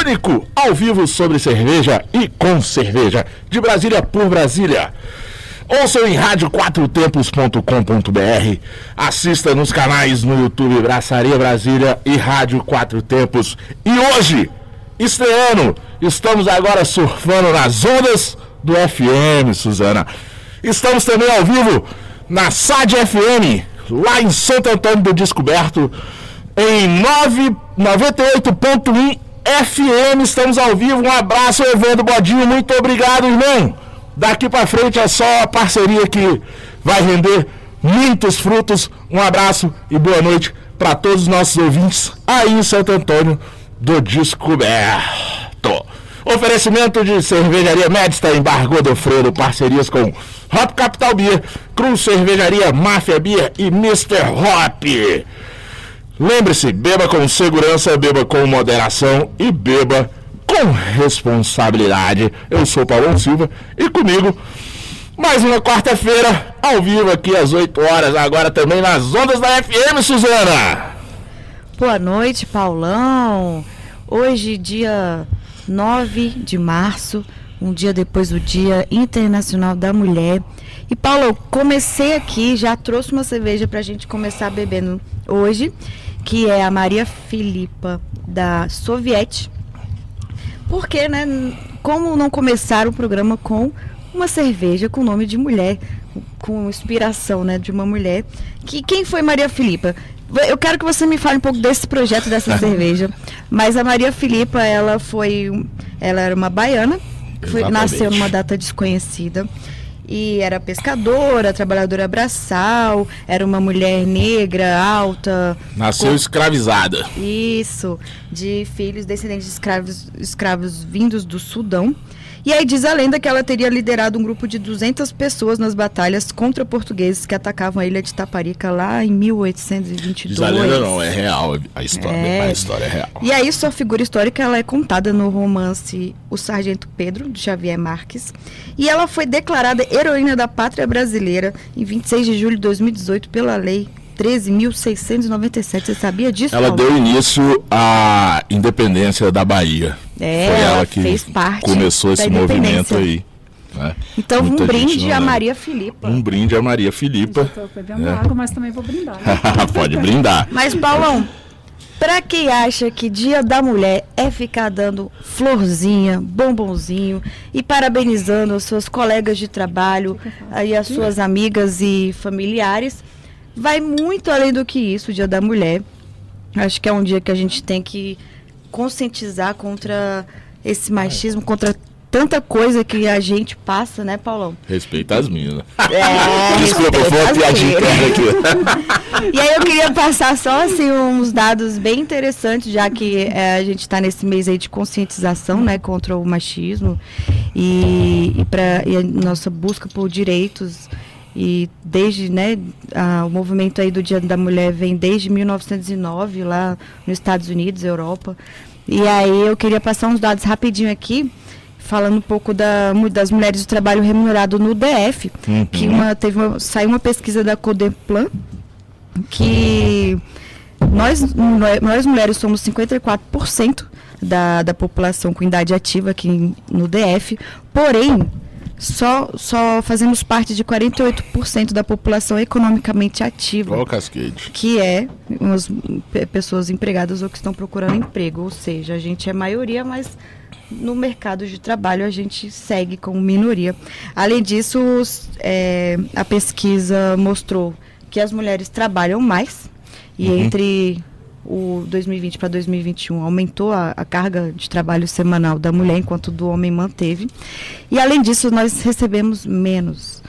único ao vivo sobre cerveja e com cerveja, de Brasília por Brasília. Ouçam em rádio4tempos.com.br, assista nos canais no YouTube Braçaria Brasília e Rádio Quatro Tempos. E hoje, estreando, estamos agora surfando nas ondas do FM, Suzana. Estamos também ao vivo na SAD FM, lá em Santo Antônio do Descoberto, em 9 98.1 FM. Estamos ao vivo. Um abraço, Evandro Bodinho. Muito obrigado, irmão. Daqui para frente é só a parceria que vai render muitos frutos. Um abraço e boa noite para todos os nossos ouvintes aí em Santo Antônio do Descoberto. Oferecimento de cervejaria Medsta, embargou do Freiro, parcerias com Hop Capital Beer, Cruz Cervejaria, Máfia Beer e Mr. Hop. Lembre-se, beba com segurança, beba com moderação e beba com responsabilidade. Eu sou Paulo Silva e comigo mais uma quarta-feira ao vivo aqui às 8 horas, agora também nas ondas da FM, Suzana. Boa noite, Paulão. Hoje, dia 9 de março, um dia depois do Dia Internacional da Mulher. E Paulo, comecei aqui, já trouxe uma cerveja para a gente começar bebendo hoje, que é a Maria Filipa da Soviete. Porque, né, como não começar o programa com uma cerveja com nome de mulher, com inspiração, né, de uma mulher. Que quem foi Maria Filipa? Eu quero que você me fale um pouco desse projeto dessa cerveja. Mas a Maria Filipa, ela foi, ela era uma baiana, foi, nasceu numa data desconhecida e era pescadora, trabalhadora braçal, era uma mulher negra, alta. Nasceu com... escravizada. Isso, de filhos descendentes de escravos, escravos vindos do Sudão. E aí diz a lenda que ela teria liderado um grupo de 200 pessoas nas batalhas contra portugueses que atacavam a ilha de Taparica lá em 1822. Diz a lenda não, é real a história, é. a história é real. E aí sua figura histórica ela é contada no romance O Sargento Pedro, de Xavier Marques. E ela foi declarada heroína da pátria brasileira em 26 de julho de 2018 pela lei 13.697. Você sabia disso? Ela Paulo? deu início à independência da Bahia. É, Foi ela, ela que fez parte começou esse movimento aí. Né? Então, Muita um brinde a Maria Filipa. Um brinde a Maria Filipa. Estou bebendo é. água, mas também vou brindar. Né? Pode brindar. Mas, Paulão, para quem acha que Dia da Mulher é ficar dando florzinha, bombonzinho e parabenizando os seus colegas de trabalho e as suas amigas e familiares, vai muito além do que isso, o Dia da Mulher. Acho que é um dia que a gente tem que conscientizar contra esse machismo, contra tanta coisa que a gente passa, né, Paulão? Respeita as minas. É, Desculpa, foi uma piadinha aqui. e aí eu queria passar só assim uns dados bem interessantes, já que é, a gente está nesse mês aí de conscientização, né, contra o machismo e, e para a nossa busca por direitos e desde né a, o movimento aí do Dia da Mulher vem desde 1909 lá nos Estados Unidos Europa e aí eu queria passar uns dados rapidinho aqui falando um pouco da, das mulheres do trabalho remunerado no DF uhum. que uma teve uma, saiu uma pesquisa da Codeplan que nós nós mulheres somos 54% da, da população com idade ativa aqui no DF porém só, só fazemos parte de 48% da população economicamente ativa. Qual casquete? Que é umas pessoas empregadas ou que estão procurando emprego. Ou seja, a gente é maioria, mas no mercado de trabalho a gente segue como minoria. Além disso, é, a pesquisa mostrou que as mulheres trabalham mais e uhum. entre o 2020 para 2021 aumentou a, a, carga de trabalho semanal da mulher, enquanto do homem manteve. E além disso, nós recebemos menos.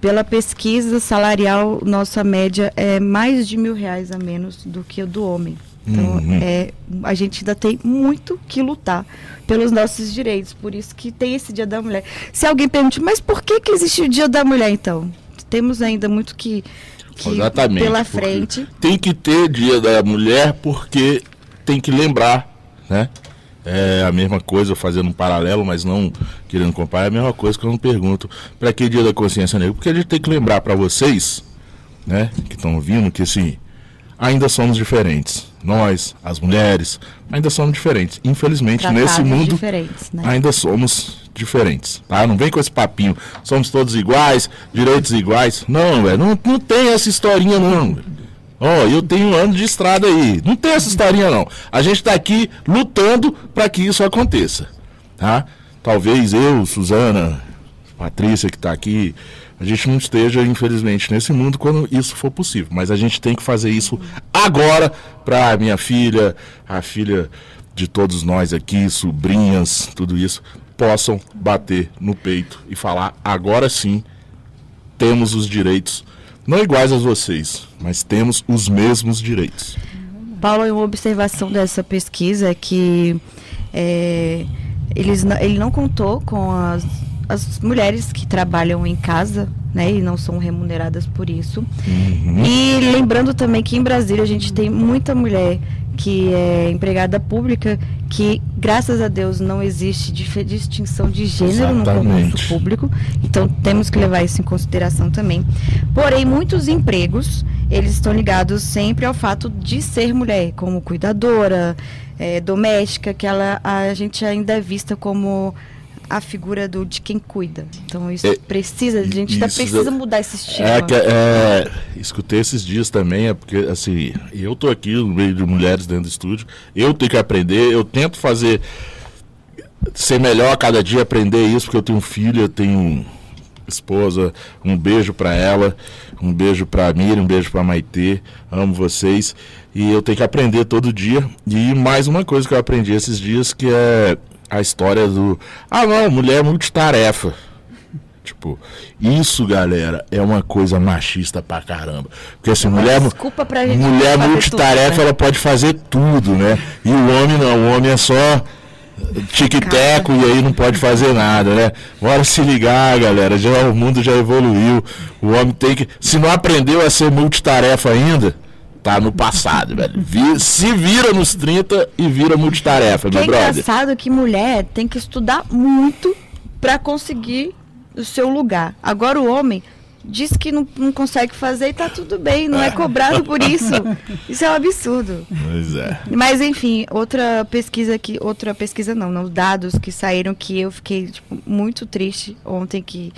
Pela pesquisa salarial, nossa média é mais de mil reais a menos do que o do homem. Então, Uhum. é, a gente ainda tem muito que lutar pelos nossos direitos. Por isso que tem esse Dia da Mulher. Se alguém pergunte, mas por que, que existe o Dia da Mulher, então? Temos ainda muito que, que Exatamente. pela frente. Tem que ter dia da mulher porque tem que lembrar, né? É a mesma coisa, fazendo um paralelo, mas não querendo comparar, é a mesma coisa que eu não pergunto para que dia da consciência negra? Porque a gente tem que lembrar para vocês, né, que estão ouvindo, que assim, ainda somos diferentes. Nós, as mulheres, ainda somos diferentes. Infelizmente, nesse tratados mundo, diferentes, né? ainda somos diferentes, tá? Não vem com esse papinho, somos todos iguais, direitos iguais. Não, velho, não, não tem essa historinha não. Ó, eu tenho um ano de estrada aí. Não tem essa historinha não. A gente tá aqui lutando para que isso aconteça, tá? Talvez eu, Suzana, Patrícia que tá aqui, a gente não esteja, infelizmente, nesse mundo quando isso for possível. Mas a gente tem que fazer isso agora para minha filha, a filha de todos nós aqui, sobrinhas, tudo isso, possam bater no peito e falar: agora sim temos os direitos, não iguais a vocês, mas temos os mesmos direitos. Paulo, uma observação dessa pesquisa é que é, eles, ele não contou com as, as mulheres que trabalham em casa, né, e não são remuneradas por isso. E lembrando também que em Brasília a gente tem muita mulher que é empregada pública que, graças a Deus, não existe distinção de gênero no Exatamente. concurso público. Então temos que levar isso em consideração também. Porém, muitos empregos eles estão ligados sempre ao fato de ser mulher, como cuidadora, eh, doméstica, que ela a gente ainda é vista como a figura do de quem cuida. Então isso É, precisa, a gente ainda isso precisa é- mudar esse estigma. É, que, é, escutei esses dias também, é porque assim, eu tô aqui no meio de mulheres dentro do estúdio, eu tenho que aprender, eu tento fazer ser melhor a cada dia, aprender isso, porque eu tenho filha, eu tenho esposa, um beijo pra ela, um beijo pra Miriam, um beijo pra Maitê, amo vocês, e eu tenho que aprender todo dia, e mais uma coisa que eu aprendi esses dias, que é a história do, ah não, mulher multitarefa, Tipo, isso, galera, é uma coisa machista pra caramba. Porque assim, mulher, mu- desculpa pra gente mulher multitarefa, tudo, né? ela pode fazer tudo, né? E o homem não, o homem é só tic-teco e aí não pode fazer nada, né? Bora se ligar, galera, já, o mundo já evoluiu. O homem tem que. Se não aprendeu a ser multitarefa ainda, tá no passado, velho. Vi- se vira nos 30 e vira multitarefa, Que é meu brother. engraçado que mulher tem que estudar muito para conseguir o seu lugar. Agora o homem diz que não, não consegue fazer e tá tudo bem, não é cobrado por isso. Isso é um absurdo. Pois é. Mas enfim, outra pesquisa que outra pesquisa não, não dados que saíram que eu fiquei tipo, muito triste ontem que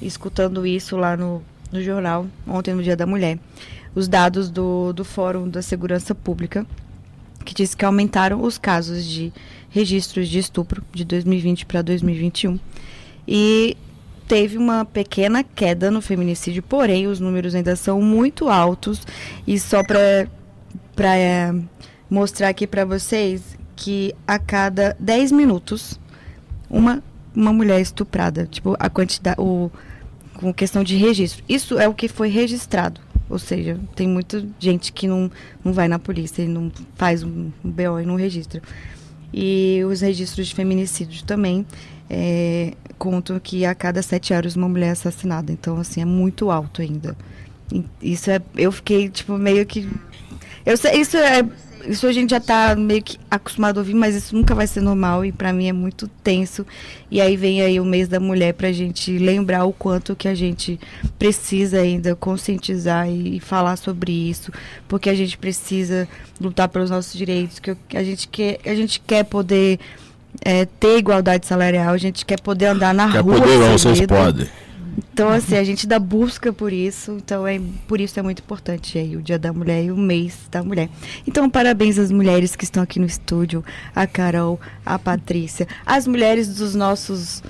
escutando isso lá no, no jornal, ontem no Dia da Mulher. Os dados do, do Fórum da Segurança Pública que diz que aumentaram os casos de registros de estupro de 2020 para 2021 e teve uma pequena queda no feminicídio, porém os números ainda são muito altos e só para é, mostrar aqui para vocês que a cada 10 minutos uma uma mulher é estuprada, tipo a quantidade o com questão de registro. Isso é o que foi registrado. Ou seja, tem muita gente que não, não vai na polícia e não faz um BO e não registra. E os registros de feminicídio também é, contam que a cada sete horas uma mulher é assassinada. Então, assim, é muito alto ainda. Isso é. Eu fiquei, tipo, meio que. Eu isso é. Isso a gente já tá meio que acostumado a ouvir, mas isso nunca vai ser normal e pra mim é muito tenso. E aí vem aí o mês da mulher pra gente lembrar o quanto que a gente precisa ainda conscientizar e, e falar sobre isso, porque a gente precisa lutar pelos nossos direitos, que, a gente quer, a gente quer poder é, ter igualdade salarial, a gente quer poder andar na Quer rua poder, não, sem vocês podem. Então, assim, a gente dá busca por isso, então é por isso é muito importante aí o Dia da Mulher e o mês da mulher. Então, parabéns às mulheres que estão aqui no estúdio, a Carol, a Patrícia, as mulheres dos nossos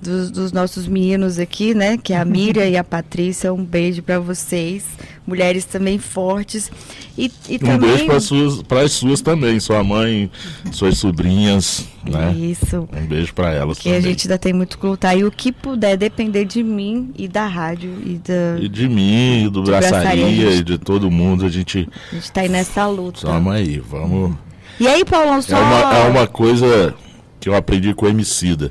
dos, dos, nossos meninos aqui, né? Que é a Miriam e a Patrícia. Um beijo para vocês. Mulheres também fortes. E, e um também... beijo para suas, as suas também, sua mãe, suas sobrinhas, né? Isso. Um beijo para elas que também. a gente ainda tem muito que lutar. E o que puder depender de mim e da rádio e da... E de mim, e do Braçaria, braçaria gente... e de todo mundo, a gente... A gente tá aí nessa luta. Vamos aí, vamos... E aí, Paulão, só... É uma, é uma coisa que eu aprendi com o Emicida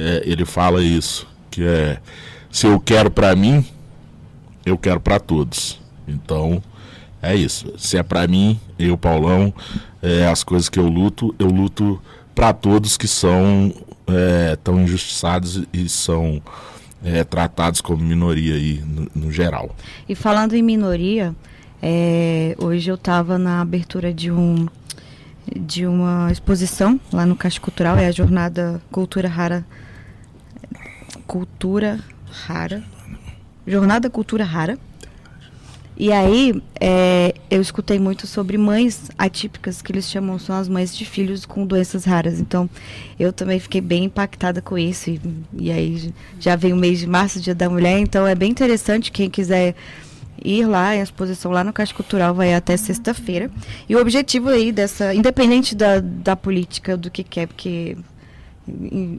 é, ele fala isso, que é se eu quero para mim, eu quero para todos. Então, é isso. Se é para mim, eu, Paulão, é, as coisas que eu luto, eu luto para todos que são é, tão injustiçados e são é, tratados como minoria aí no, no, geral. E falando em minoria, é, hoje eu estava na abertura de um de uma exposição lá no Caixa Cultural, é a jornada Cultura Rara Cultura Rara. Jornada Cultura Rara. E aí, é, eu escutei muito sobre mães atípicas, que eles chamam, são as mães de filhos com doenças raras. Então, eu também fiquei bem impactada com isso. E, e aí, já vem o mês de março, Dia da Mulher, então é bem interessante. Quem quiser ir lá, a exposição lá no Caixa Cultural vai até sexta-feira. E o objetivo aí dessa, independente da, da política, do que quer, porque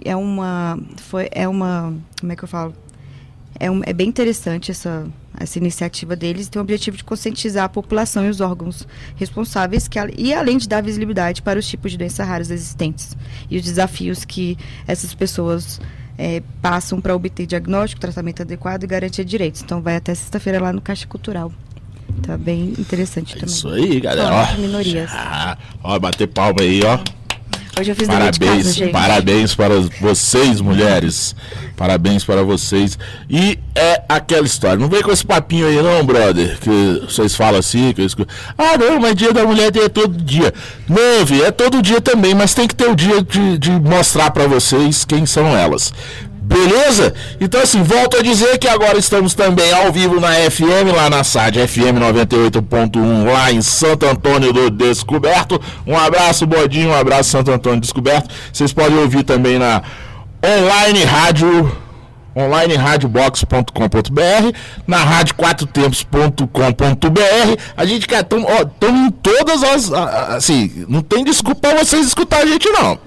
é uma, foi, é uma, como é que eu falo? É, um, é bem interessante essa, essa iniciativa deles tem o objetivo de conscientizar a população e os órgãos responsáveis que, e além de dar visibilidade para os tipos de doenças raras existentes e os desafios que essas pessoas é, passam para obter diagnóstico, tratamento adequado e garantia de direitos. Então vai até sexta-feira lá no Caixa Cultural. Tá bem interessante é também. Isso aí, galera. Ó, minorias. Ah, ó, bater palma aí, ó. Hoje eu fiz parabéns, casa, gente. Parabéns para vocês, mulheres. Parabéns para vocês. E é aquela história. Não vem com esse papinho aí, não, brother. Que vocês falam assim. Que eu escuto. Ah, não, mas dia da mulher é todo dia. Não, vi, é todo dia também, mas tem que ter o dia de, de mostrar para vocês quem são elas. Beleza? Então, assim, volto a dizer que agora estamos também ao vivo na FM, lá na SAD FM 98.1, lá em Santo Antônio do Descoberto. Um abraço, Bodinho, um abraço, Santo Antônio Descoberto. Vocês podem ouvir também na online rádio onlineradiobox.com.br, na rádio quatrotempos.com.br. A gente quer, estamos em todas as, assim, não tem desculpa vocês escutar a gente não.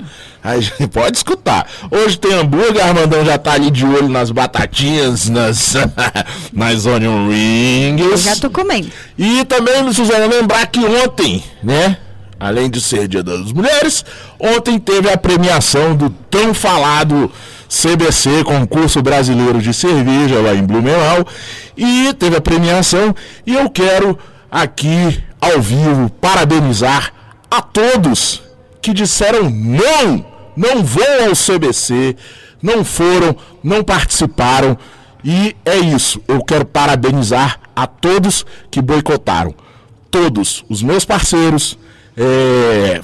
A gente pode escutar. Hoje tem hambúrguer, Armandão já tá ali de olho nas batatinhas, nas, nas onion rings. Eu já tô comendo. E também, Suzana, lembrar que ontem, né? Além de ser Dia das Mulheres, ontem teve a premiação do tão falado CBC, Concurso Brasileiro de Cerveja, lá em Blumenau. E teve a premiação. E eu quero aqui, ao vivo, parabenizar a todos que disseram não não vão ao CBC, não foram, não participaram. E é isso. Eu quero parabenizar a todos que boicotaram. Todos, os meus parceiros. É,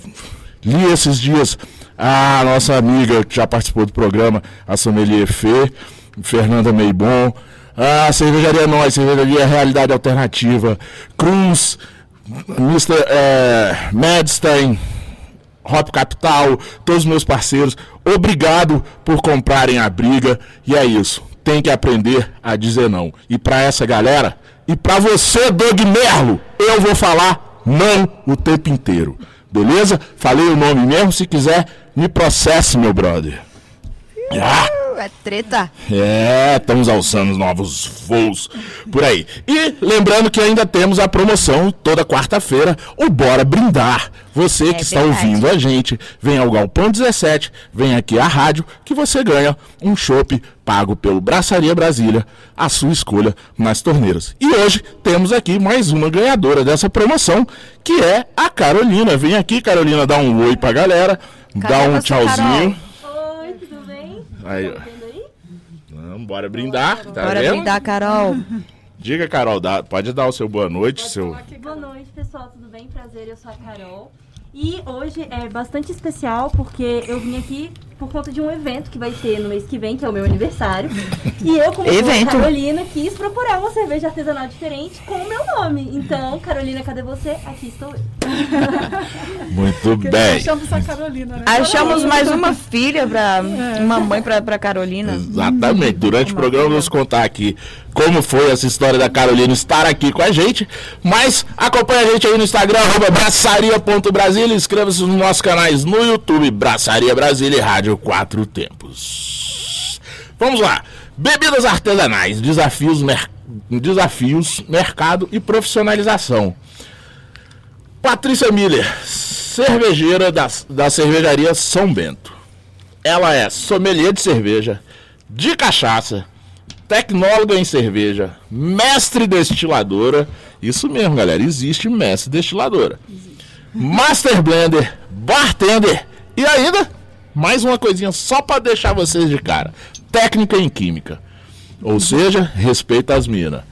li esses dias a nossa amiga que já participou do programa, a Sommelier Fê, Fernanda Meibon, a Cervejaria Nós, Cervejaria Realidade Alternativa, Cruz, Mr. É, Madstein, Hop Capital, todos os meus parceiros, obrigado por comprarem a briga. E é isso. Tem que aprender a dizer não. E para essa galera, e para você, Doug Merlo, eu vou falar não o tempo inteiro. Beleza? Falei o nome mesmo. Se quiser, me processe, meu brother. Ah! É treta. É, estamos alçando novos voos por aí. E lembrando que ainda temos a promoção toda quarta-feira, o Bora Brindar. Você é que está verdade. ouvindo a gente, vem ao Galpão 17, vem aqui à rádio, que você ganha um chopp pago pelo Braçaria Brasília, a sua escolha nas torneiras. E hoje temos aqui mais uma ganhadora dessa promoção, que é a Carolina. Vem aqui, Carolina, dá um oi pra galera, Cadê dá um tchauzinho. Carol? Aí, Vamos, bora brindar, tá bora vendo? brindar, Carol. Diga, Carol, dá, pode dar o seu boa noite. Seu... Boa noite, pessoal, tudo bem? Prazer, eu sou a Carol. E hoje é bastante especial porque eu vim aqui por conta de um evento que vai ter no mês que vem, que é o meu aniversário. e eu, como evento. Carolina, quis procurar uma cerveja artesanal diferente com o meu nome. Então, Carolina, cadê você? Aqui estou eu. Muito bem. Achamos a Carolina, né? Achamos mais uma filha para uma mãe para Carolina. Exatamente. Durante o programa vamos contar aqui como foi essa história da Carolina estar aqui com a gente. Mas acompanha a gente aí no Instagram, arroba braçaria.brasília. Inscreva-se nos nossos canais no YouTube, Braçaria Brasília e Rádio Quatro Tempos. Vamos lá. Bebidas artesanais, desafios, mer... desafios, mercado e profissionalização. Patrícia Miller, cervejeira da, da cervejaria São Bento. Ela é sommelier de cerveja, de cachaça, tecnóloga em cerveja, mestre destiladora. Isso mesmo, galera, existe mestre destiladora. Master blender, bartender e ainda mais uma coisinha só para deixar vocês de cara. Técnica em química. Ou seja, respeita as minas.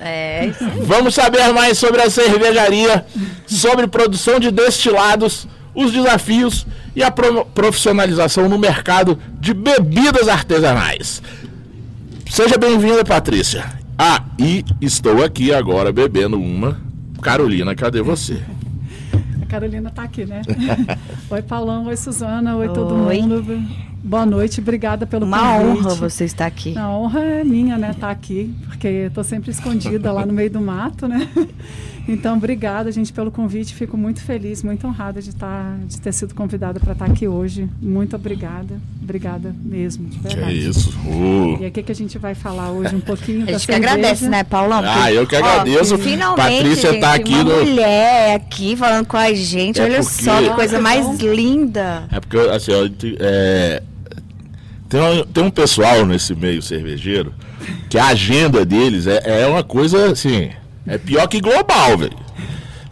É, isso aí. Vamos saber mais sobre a cervejaria, sobre produção de destilados, os desafios e a pro- profissionalização no mercado de bebidas artesanais. Seja bem-vinda, Patrícia. Ah, e estou aqui agora bebendo uma. Carolina, cadê você? Carolina tá aqui, né? oi, Paulão. Oi, Suzana. Oi, todo Oi. mundo. Boa noite. Obrigada pelo Uma convite. honra você estar aqui. A honra é minha, né, estar aqui, porque eu tô sempre escondida lá no meio do mato, né? Então, obrigada, gente, pelo convite. Fico muito feliz, muito honrada de, estar, de ter sido convidada para estar aqui hoje. Muito obrigada. Obrigada mesmo, de Que verdade. isso? Uh. E o que, que a gente vai falar hoje? Um pouquinho A da gente que cerveja. agradece, né, Paulão? Ah, eu que ó, agradeço. finalmente, Patrícia gente, tá aqui uma no- mulher aqui falando com a gente. É Olha porque- só que coisa Ah, mais bom. linda. É porque, assim, ó, é, tem, um, tem um pessoal nesse meio cervejeiro que a agenda deles é, é uma coisa, assim, é pior que global, velho.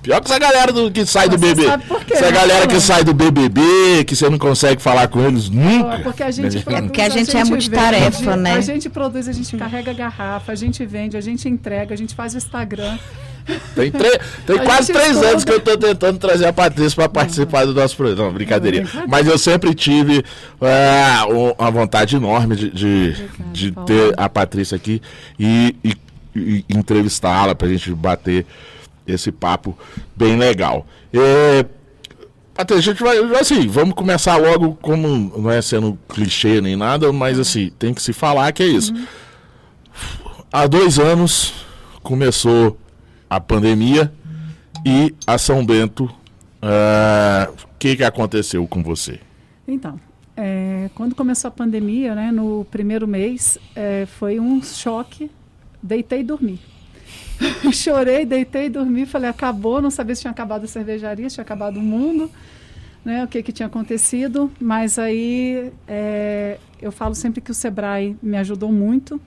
Pior que essa galera do, que sai do Você BBB. sabe por quê, Essa né, galera que sai do BBB, que você não consegue falar com eles nunca. É porque a gente produz, porque a gente é multitarefa, vende, né? A gente produz, a gente carrega garrafa, a gente vende, a gente entrega, a gente faz o Instagram. Tem, tre- tem A quase gente três estuda. anos que eu tô tentando trazer a Patrícia para participar do nosso programa. Não, brincadeirinha. Não, Mas eu sempre tive é, um- uma vontade enorme de, de, de ter a Patrícia aqui e- e entrevistá-la para a gente bater esse papo bem legal. É, Patrícia, a gente vai, assim, vamos começar logo como não é sendo clichê nem nada, mas assim, tem que se falar que é isso. Há dois anos começou a pandemia e a São Bento. ah, O que, que aconteceu com você? Então, é, quando começou a pandemia, né, no primeiro mês, é, foi um choque. Deitei e dormi. Chorei, deitei e dormi. Falei, acabou. Não sabia se tinha acabado a cervejaria, se tinha acabado o mundo, né, o que, que tinha acontecido. Mas aí é, eu falo sempre que o Sebrae me ajudou muito,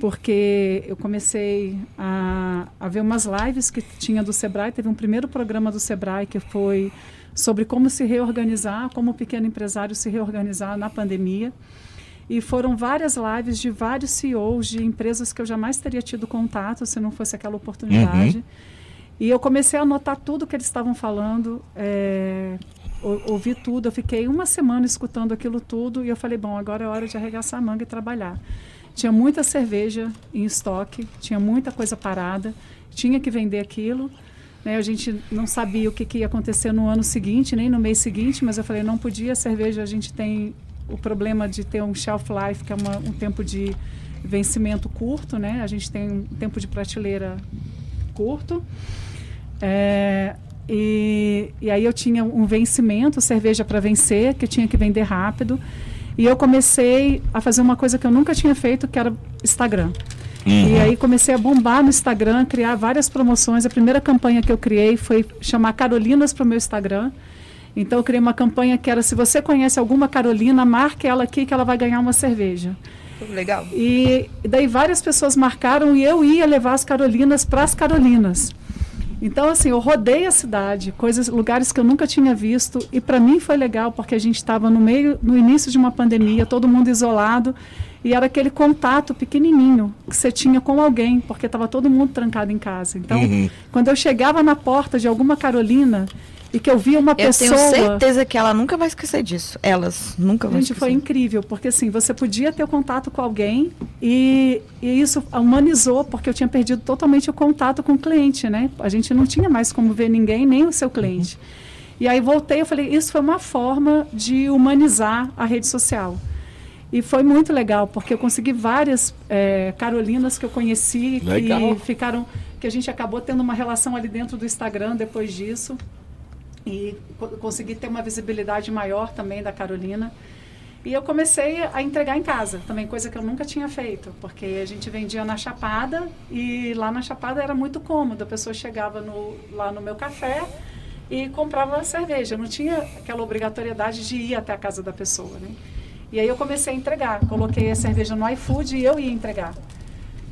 porque eu comecei a, a ver umas lives que tinha do Sebrae. Teve um primeiro programa do Sebrae que foi sobre como se reorganizar, como o pequeno empresário se reorganizar na pandemia. E foram várias lives de vários CEOs de empresas que eu jamais teria tido contato se não fosse aquela oportunidade. E eu comecei a anotar tudo que eles estavam falando, é, ou- ouvi tudo. Eu fiquei uma semana escutando aquilo tudo e eu falei, bom, agora é hora de arregaçar a manga e trabalhar. Tinha muita cerveja em estoque, tinha muita coisa parada, tinha que vender aquilo. né? A gente não sabia o que, que ia acontecer no ano seguinte, nem no mês seguinte, mas eu falei, não podia. Cerveja, a gente tem o problema de ter um shelf life, que é uma- um tempo de vencimento curto, né? A gente tem um tempo de prateleira curto. É, e, e aí eu tinha um vencimento, cerveja para vencer, que eu tinha que vender rápido. E eu comecei a fazer uma coisa que eu nunca tinha feito, que era Instagram. E aí comecei a bombar no Instagram, criar várias promoções. A primeira campanha que eu criei foi chamar Carolinas para o meu Instagram. Então eu criei uma campanha que era se você conhece alguma Carolina, marque ela aqui que ela vai ganhar uma cerveja. Legal. E daí várias pessoas marcaram e eu ia levar as Carolinas para as Carolinas. Então assim, eu rodei a cidade, coisas, lugares que eu nunca tinha visto e para mim foi legal porque a gente estava no meio, no início de uma pandemia, todo mundo isolado e era aquele contato pequenininho que você tinha com alguém, porque estava todo mundo trancado em casa. Então, Uhum. quando eu chegava na porta de alguma Carolina, e que eu via uma Eu pessoa. tenho certeza que ela nunca vai esquecer disso. Elas nunca vão Gente, esquecer. foi incrível, porque assim, você podia ter contato com alguém e, e isso humanizou, porque eu tinha perdido totalmente o contato com o cliente, né? A gente não tinha mais como ver ninguém, nem o seu cliente. E aí voltei, eu falei, isso foi uma forma de humanizar a rede social. E foi muito legal, porque eu consegui várias eh, Carolinas que eu conheci Legal. que ficaram, que a gente acabou tendo uma relação ali dentro do Instagram depois disso. E co- consegui ter uma visibilidade maior também da Carolina. E eu comecei a entregar em casa, também coisa que eu nunca tinha feito, porque a gente vendia na Chapada e lá na Chapada era muito cômodo. A pessoa chegava no- lá no meu café e comprava cerveja. Não tinha aquela obrigatoriedade de ir até a casa da pessoa, né? E aí eu comecei a entregar. Coloquei a cerveja no iFood e eu ia entregar.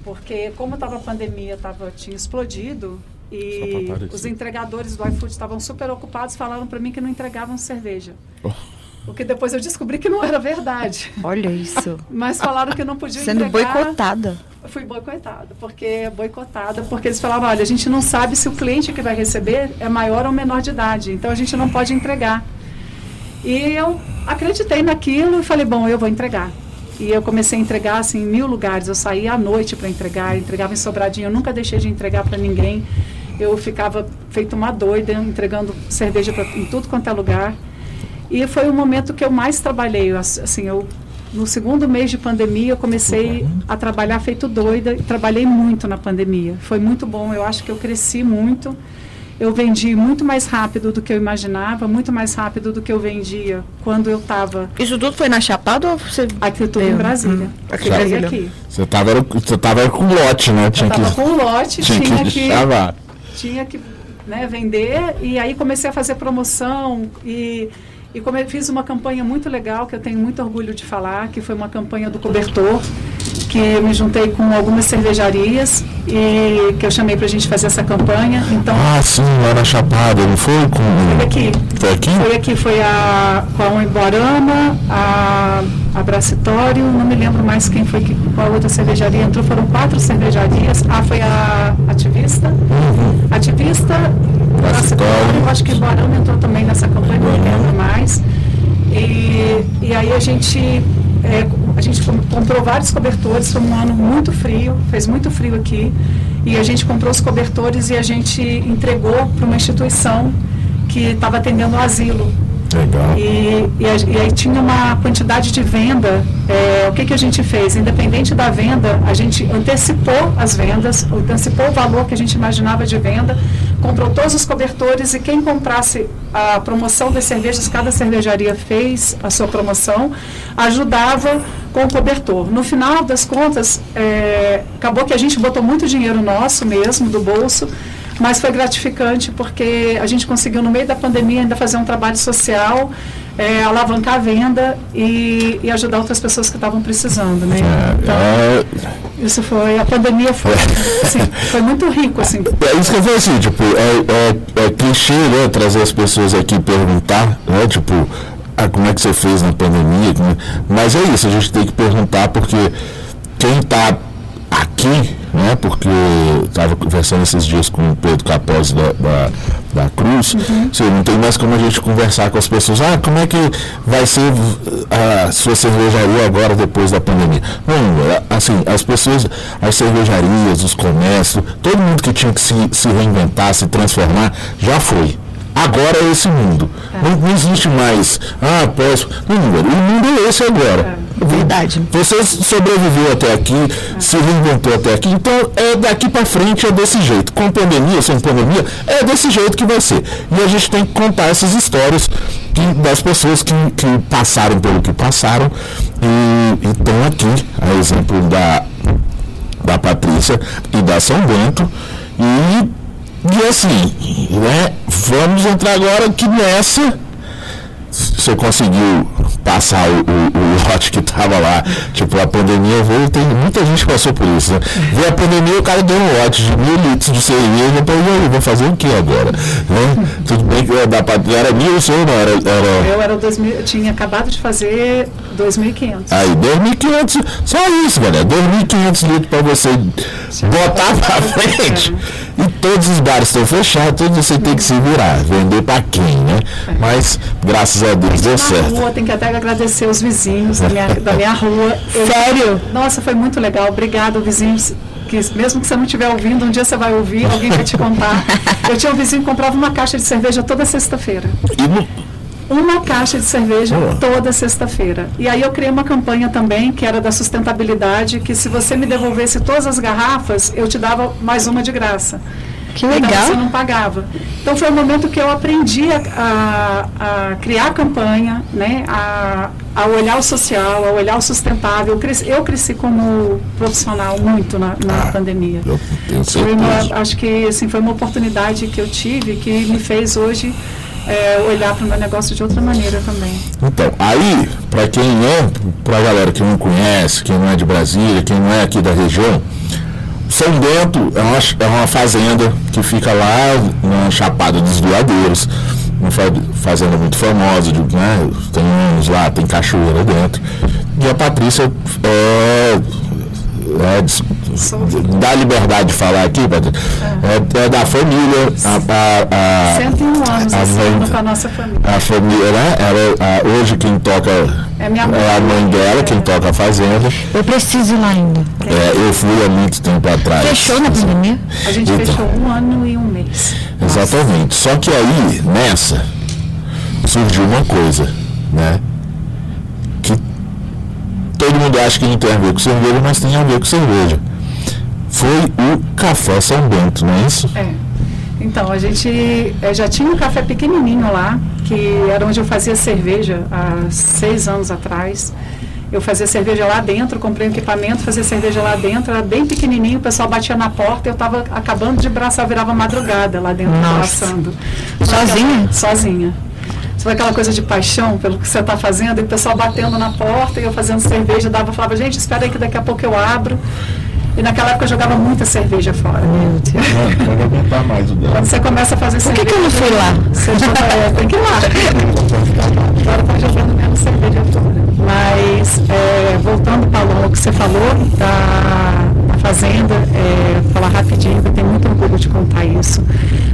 Porque como estava a pandemia, tava, tinha explodido e os entregadores do iFood estavam super ocupados, falaram para mim que não entregavam cerveja. Oh. O que depois eu descobri que não era verdade. Olha isso. Mas falaram que não podia Sendo entregar. boicotada. Eu fui boicotada, porque boicotada, porque eles falavam, olha, a gente não sabe se o cliente que vai receber é maior ou menor de idade, então a gente não pode entregar. E eu acreditei naquilo e falei, bom, eu vou entregar. E eu comecei a entregar assim, em mil lugares. Eu saía à noite para entregar, entregava em Sobradinho. Eu nunca deixei de entregar para ninguém. Eu ficava feito uma doida, entregando cerveja pra, em tudo quanto é lugar. E foi o momento que eu mais trabalhei. Eu, Assim, eu, no segundo mês de pandemia, eu comecei a trabalhar feito doida. E trabalhei muito na pandemia. Foi muito bom. Eu acho que eu cresci muito. Eu vendi muito mais rápido do que eu imaginava, muito mais rápido do que eu vendia quando eu estava Isso tudo foi na Chapada ou você. aqui tudo Veio, em Brasília. hum, aqui Cheguei em Brasília. aqui. Você tava, você tava com lote, né? Eu Tinha que, estava com um lote, tinha tinha que que. Tinha que né, vender e aí comecei a fazer promoção e, e come, fiz uma campanha muito legal que eu tenho muito orgulho de falar, que foi uma campanha do cobertor, que eu me juntei com algumas cervejarias e que eu chamei para a gente fazer essa campanha. Então, Ah, sim, lá na Chapada, não foi? foi Com... aqui. Foi aqui? Foi aqui, foi a, com a Emborama, a, a Bracitório, não me lembro mais quem foi, que, qual outra cervejaria entrou, foram quatro cervejarias. Ah, foi a Ativista, Ativista, Bracitório, eu acho que Emborama entrou também nessa campanha, não me lembro mais. E, e aí a gente, é, a gente com- comprou vários cobertores, foi um ano muito frio, fez muito frio aqui, e a gente comprou os cobertores e a gente entregou para uma instituição que estava atendendo o asilo. Legal. E, e, e aí tinha uma quantidade de venda. É, o que, que a gente fez? Independente da venda, a gente antecipou as vendas, antecipou o valor que a gente imaginava de venda, comprou todos os cobertores e quem comprasse a promoção das cervejas, cada cervejaria fez a sua promoção, ajudava com o cobertor. No final das contas, é, acabou que a gente botou muito dinheiro nosso mesmo, do bolso, mas foi gratificante porque a gente conseguiu, no meio da pandemia, ainda fazer um trabalho social, é, alavancar a venda e, e ajudar outras pessoas que estavam precisando, né? Então, É, isso foi, a pandemia foi, assim, foi muito rico, assim. é isso que eu falei assim, tipo, é, é, é clichê, né? Trazer as pessoas aqui e perguntar, né? Tipo, ah, como é que você fez na pandemia? Mas é isso, a gente tem que perguntar porque quem está aqui, né? Porque estava conversando esses dias com o Pedro Capozzi da, da, da Cruz, assim, não tem mais como a gente conversar com as pessoas, ah, como é que vai ser a sua cervejaria agora depois da pandemia? Não, é, assim, as pessoas, as cervejarias, os comércios, todo mundo que tinha que se, se reinventar, se transformar, já foi. Agora é esse mundo. Não, não existe mais. Ah, posso. Não, o mundo é esse agora. Verdade. Você sobreviveu até aqui, se reinventou até aqui, então é daqui para frente é desse jeito. Com pandemia, sem pandemia, é desse jeito que vai ser. E a gente tem que contar essas histórias que- das pessoas que, que passaram pelo que passaram e estão aqui, a exemplo da, da Patrícia e da São Bento. E, e assim, né, vamos entrar agora aqui nessa você conseguiu passar o, o, o lote que tava lá, tipo, a pandemia veio, tem muita gente que passou por isso, né? Veio a pandemia, o cara deu um lote de mil litros de cerveja, então, e aí, vou fazer o que agora? Né? Tudo bem que eu pat- era mil, ou não, era, era Eu era 2000, eu tinha acabado de fazer 2.500. Aí, 2.500, só isso, galera. 2.500 litros para você botar para frente. E todos os bares estão fechados, todos você tem que se virar, vender para quem, né? Mas graças a Deus deu Na certo. rua, tem que até agradecer os vizinhos da minha, da minha rua. Sério? Nossa, foi muito legal. Obrigada, vizinhos. Que mesmo que você não estiver ouvindo, um dia você vai ouvir, alguém vai te contar. Eu tinha um vizinho que comprava uma caixa de cerveja toda sexta-feira. E no- Uma caixa de cerveja Boa. toda sexta-feira. E aí eu criei uma campanha também, que era da sustentabilidade, que se você me devolvesse todas as garrafas, eu te dava mais uma de graça. Que Então legal. você não pagava. Então foi o momento que eu aprendi a, a- a criar campanha, né? A, a olhar o social, a olhar o sustentável. Eu cresci, eu cresci como profissional muito na, na Ah, pandemia. eu tenho Foi uma, certeza. acho que assim, foi uma oportunidade que eu tive que me fez hoje é, olhar para o meu negócio de outra maneira também. Então, aí, para quem é, pra galera que não conhece, quem não é de Brasília, quem não é aqui da região, São Bento é uma, é uma fazenda que fica lá na Chapada dos Veadeiros, uma fa- fazenda muito famosa, de, né, tem uns lá, tem cachoeira dentro. E a Patrícia é, é, des- dá liberdade de falar aqui, Patrícia, é, é da família, a, a, a, 101 anos a mãe- com a nossa família. a família, né? Ela, a- hoje quem toca É minha mãe. é a mãe dela, quem É. toca a fazenda. Eu preciso ir lá ainda. É, eu fui há muito tempo atrás. Fechou na pandemia? A gente Então. fechou um ano e um mês. Exatamente. Só que aí, nessa, surgiu uma coisa, né? Que todo mundo acha que não tem a ver com cerveja, mas tem a ver com cerveja. Foi o Café São Bento, não é isso? É. Então, a gente eh, já tinha um café pequenininho lá, que era onde eu fazia cerveja há seis anos atrás. Eu fazia cerveja lá dentro, comprei um equipamento, fazia cerveja lá dentro, era bem pequenininho, o pessoal batia na porta, eu estava acabando de braçar, virava madrugada lá dentro, Nossa. braçando. Sozinha? Sozinha. Foi aquela coisa de paixão pelo que você está fazendo, e o pessoal batendo na porta, e eu fazendo cerveja, dava, falava, gente, espera aí que daqui a pouco eu abro. E naquela época eu jogava muita cerveja fora. Meu Deus. Não, pode aguentar mais o dela. Quando você começa a fazer Por que, cerveja. que eu não fui lá? Você joga, é, tem que ir lá. Agora tá jogando menos cerveja fora. Mas, é, voltando, Paulo, ao que você falou da, da fazenda, é, falar rapidinho, eu tenho muito orgulho de contar isso.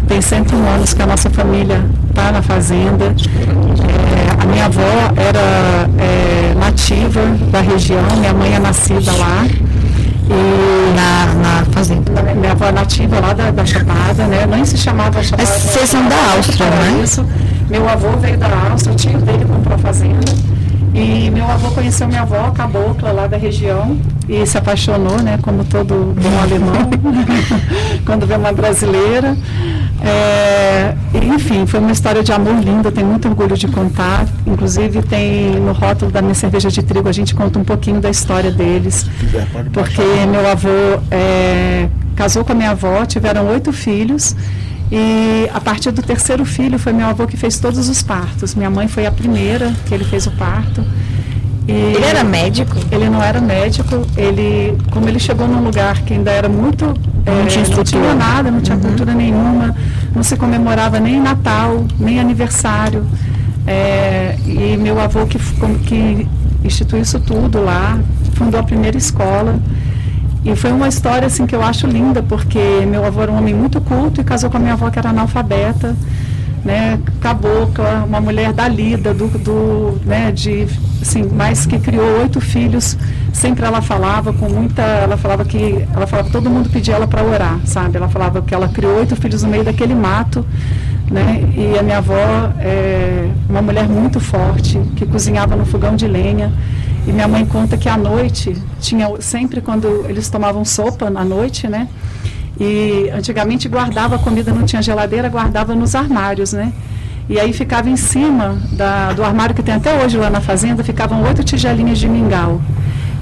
Tem 101 anos que a nossa família está na fazenda. É, a minha avó era é, nativa da região, minha mãe é nascida lá. E Na, na fazenda. minha avó é nativa lá da, da Chapada, né? Nem se chamava Chapada. Mas vocês são da Áustria, né? Isso. Meu avô veio da Áustria, o tio dele comprou a fazenda. E meu avô conheceu minha avó, cabocla lá da região, e se apaixonou, né? Como todo bom alemão, quando vê uma brasileira. É, enfim, foi uma história de amor linda, tenho muito orgulho de contar. Inclusive, tem no rótulo da minha cerveja de trigo, a gente conta um pouquinho da história deles. Porque meu avô é, casou com a minha avó, tiveram oito filhos. E a partir do terceiro filho foi meu avô que fez todos os partos. Minha mãe foi a primeira que ele fez o parto. E Ele era médico? ele não era médico, ele, como ele chegou num lugar que ainda era muito. Não eh, tinha não tinha nada, não tinha cultura nenhuma, não se comemorava nem Natal, nem aniversário. Eh, e meu avô que, que instituiu isso tudo lá, fundou a primeira escola. E foi uma história assim que eu acho linda, porque meu avô era um homem muito culto e casou com a minha avó que era analfabeta, né, cabocla, uma mulher da lida, do, do né, de assim, mas que criou oito filhos. Sempre ela falava com muita, ela falava que ela falava todo mundo pedia ela para orar, sabe? Ela falava que ela criou oito filhos no meio daquele mato, né? E a minha avó é uma mulher muito forte que cozinhava no fogão de lenha. E minha mãe conta que à noite, tinha sempre quando eles tomavam sopa à noite, né? E antigamente guardava a comida, não tinha geladeira, guardava nos armários, né? E aí ficava em cima da- do armário que tem até hoje lá na fazenda, ficavam oito tigelinhas de mingau.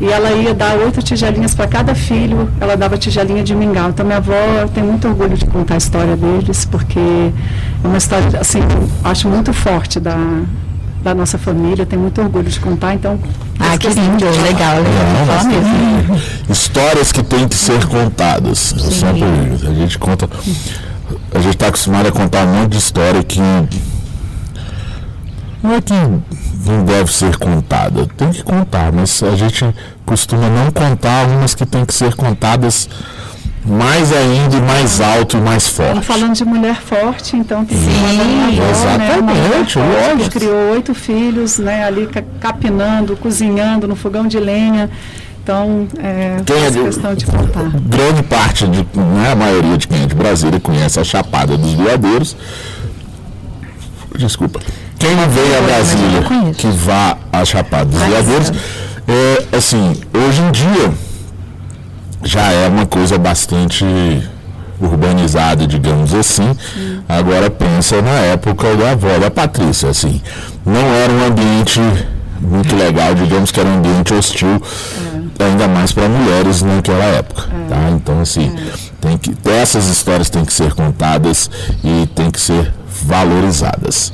E ela ia dar oito tigelinhas para cada filho, ela dava tigelinha de mingau. Então minha avó tem muito orgulho de contar a história deles, porque é uma história, assim, acho muito forte da, da nossa família, tem muito orgulho de contar, então... Ah, que lindo, legal, legal. Não, tem histórias que têm que ser contadas. Eu sempre a gente conta. A gente está acostumado a contar um monte de história que. Não é que não deve ser contada, tem que contar, mas a gente costuma não contar algumas que têm que ser contadas mais ainda e mais alto e mais Estamos forte. falando de mulher forte, então tem Sim, né, exatamente, mulher forte lógico. criou oito filhos, né, ali ca- capinando, cozinhando no fogão de lenha. Então, é, faz de- questão de contar. grande parte, de, né, a maioria de quem é de Brasília conhece a Chapada dos Veadeiros. Desculpa. Quem não veio a Brasília, que vá à Chapada dos Veadeiros, é, assim, hoje em dia já é uma coisa bastante urbanizada, digamos assim. Agora pensa na época da avó da Patrícia, assim. Não era um ambiente muito legal, digamos que era um ambiente hostil, ainda mais para mulheres naquela época, tá? Então, assim, tem que, essas histórias têm que ser contadas e têm que ser valorizadas.